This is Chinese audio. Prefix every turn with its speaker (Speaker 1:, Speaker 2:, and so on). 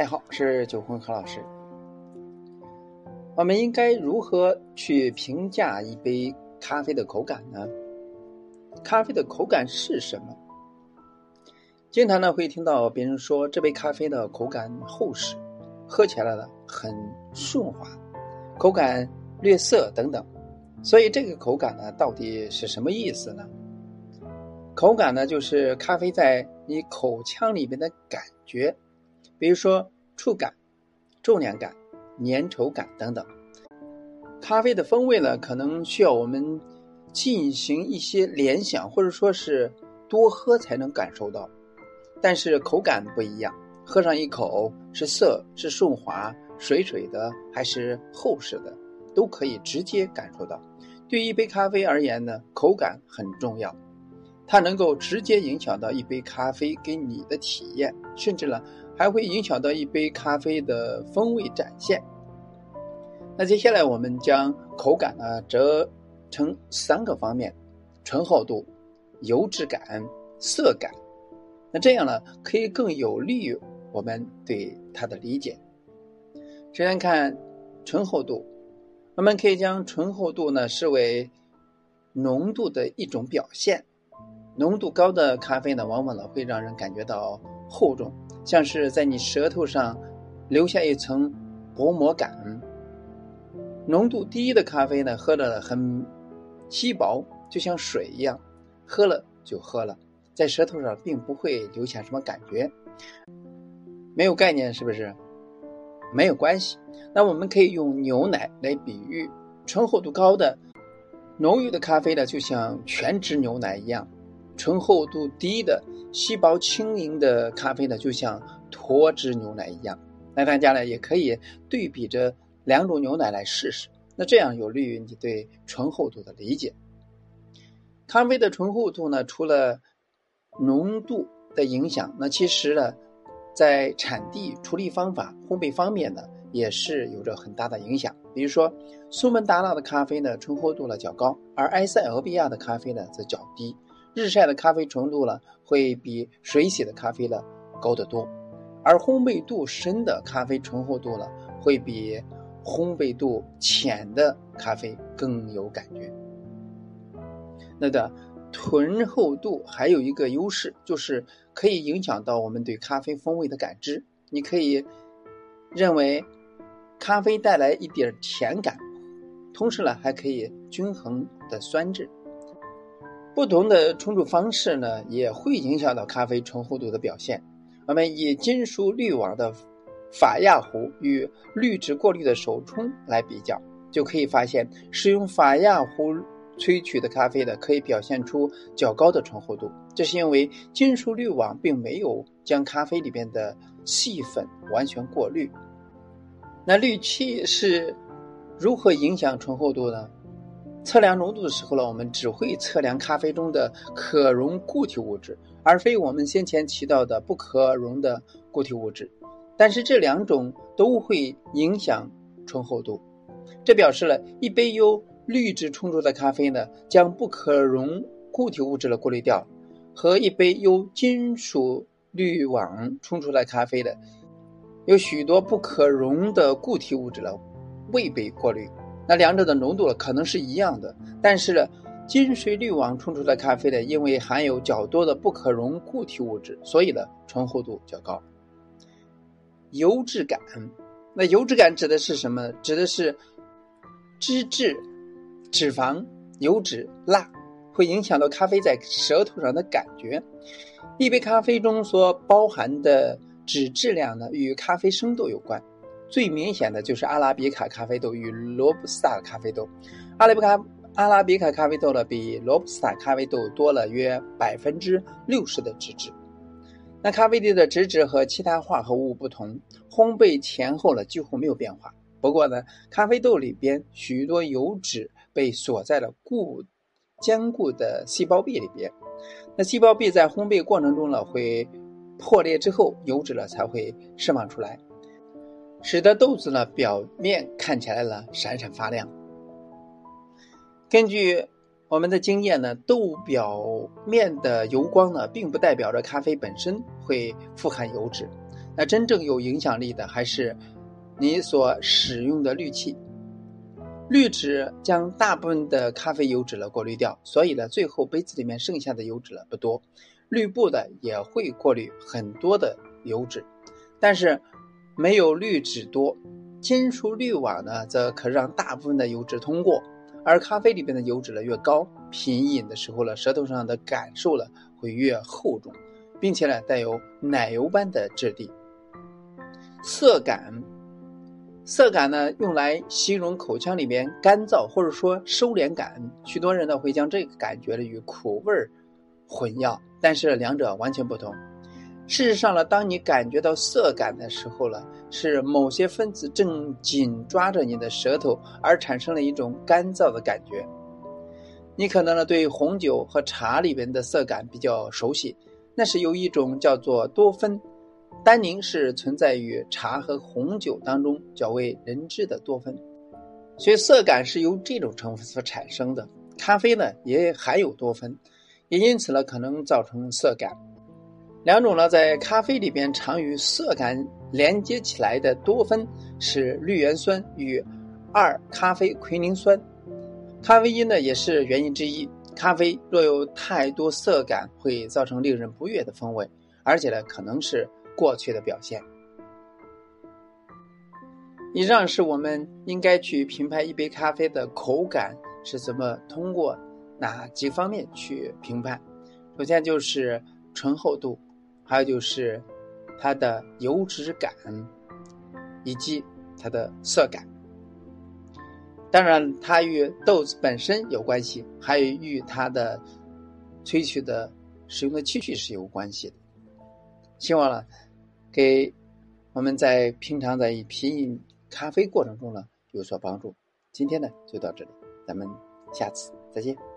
Speaker 1: 大家好，是九坤何老师。我们应该如何去评价一杯咖啡的口感呢？咖啡的口感是什么？经常呢会听到别人说这杯咖啡的口感厚实，喝起来呢很顺滑，口感略涩等等。所以这个口感呢到底是什么意思呢？口感呢就是咖啡在你口腔里面的感觉。比如说触感、重量感、粘稠感等等，咖啡的风味呢，可能需要我们进行一些联想，或者说是多喝才能感受到。但是口感不一样，喝上一口是涩、是顺滑、水水的，还是厚实的，都可以直接感受到。对于一杯咖啡而言呢，口感很重要，它能够直接影响到一杯咖啡给你的体验，甚至呢。还会影响到一杯咖啡的风味展现。那接下来我们将口感呢折成三个方面：醇厚度、油脂感、色感。那这样呢可以更有利于我们对它的理解。首先看醇厚度，我们可以将醇厚度呢视为浓度的一种表现。浓度高的咖啡呢，往往呢会让人感觉到厚重。像是在你舌头上留下一层薄膜感。浓度低的咖啡呢，喝了很稀薄，就像水一样，喝了就喝了，在舌头上并不会留下什么感觉。没有概念是不是？没有关系。那我们可以用牛奶来比喻，醇厚度高的、浓郁的咖啡呢，就像全脂牛奶一样。醇厚度低的、细薄轻盈的咖啡呢，就像脱脂牛奶一样。那大家呢，也可以对比着两种牛奶来试试。那这样有利于你对醇厚度的理解。咖啡的醇厚度呢，除了浓度的影响，那其实呢，在产地、处理方法、烘焙方面呢，也是有着很大的影响。比如说，苏门答腊的咖啡呢，醇厚度呢较高，而埃塞俄比亚的咖啡呢则较低。日晒的咖啡纯度呢，会比水洗的咖啡呢高得多，而烘焙度深的咖啡醇厚度呢，会比烘焙度浅的咖啡更有感觉。那的醇厚度还有一个优势，就是可以影响到我们对咖啡风味的感知。你可以认为咖啡带来一点甜感，同时呢，还可以均衡的酸质。不同的冲煮方式呢，也会影响到咖啡醇厚度的表现。我们以金属滤网的法亚壶与滤纸过滤的手冲来比较，就可以发现，使用法亚壶萃取的咖啡呢，可以表现出较高的醇厚度。这是因为金属滤网并没有将咖啡里边的细粉完全过滤。那滤器是如何影响醇厚度呢？测量浓度的时候呢，我们只会测量咖啡中的可溶固体物质，而非我们先前提到的不可溶的固体物质。但是这两种都会影响醇厚度。这表示了一杯由滤纸冲出的咖啡呢，将不可溶固体物质了过滤掉，和一杯由金属滤网冲出来咖啡的，有许多不可溶的固体物质了未被过滤。那两者的浓度可能是一样的，但是呢，金水滤网冲出的咖啡呢，因为含有较多的不可溶固体物质，所以呢，醇厚度较高。油脂感，那油脂感指的是什么？指的是脂质、脂肪、油脂、蜡，会影响到咖啡在舌头上的感觉。一杯咖啡中所包含的脂质量呢，与咖啡生度有关。最明显的就是阿拉比卡咖啡豆与罗布斯塔咖啡豆，阿拉比卡阿拉比卡咖啡豆呢比罗布斯塔咖啡豆多了约百分之六十的脂质。那咖啡豆的脂质和其他化合物不同，烘焙前后呢几乎没有变化。不过呢，咖啡豆里边许多油脂被锁在了固坚固的细胞壁里边，那细胞壁在烘焙过程中呢会破裂之后，油脂呢才会释放出来。使得豆子呢表面看起来呢闪闪发亮。根据我们的经验呢，豆表面的油光呢，并不代表着咖啡本身会富含油脂。那真正有影响力的还是你所使用的滤器。滤纸将大部分的咖啡油脂了过滤掉，所以呢，最后杯子里面剩下的油脂了不多。滤布的也会过滤很多的油脂，但是没有滤纸多。金属滤网呢，则可让大部分的油脂通过。而咖啡里边的油脂呢越高，品饮的时候呢，舌头上的感受呢会越厚重，并且呢带有奶油般的质地。涩感，涩感呢用来形容口腔里面干燥或者说收敛感。许多人呢会将这个感觉呢与苦味混淆，但是两者完全不同。事实上呢，当你感觉到涩感的时候呢，是某些分子正紧抓着你的舌头，而产生了一种干燥的感觉。你可能呢对红酒和茶里边的涩感比较熟悉，那是由一种叫做多酚单宁是存在于茶和红酒当中较为人知的多酚，所以涩感是由这种成分所产生的。咖啡呢也含有多酚，也因此呢可能造成涩感。两种呢，在咖啡里边常与涩感连接起来的多酚是绿原酸与二咖啡奎宁酸，咖啡因呢也是原因之一。咖啡若有太多涩感，会造成令人不悦的风味，而且呢可能是过去的表现。以上是我们应该去评判一杯咖啡的口感是怎么通过哪几方面去评判。首先就是醇厚度。还有就是它的油脂感，以及它的色感。当然，它与豆子本身有关系，还有与它的萃取的使用的器具是有关系的。希望呢，给我们在平常在品饮咖啡过程中呢有所帮助。今天呢就到这里，咱们下次再见。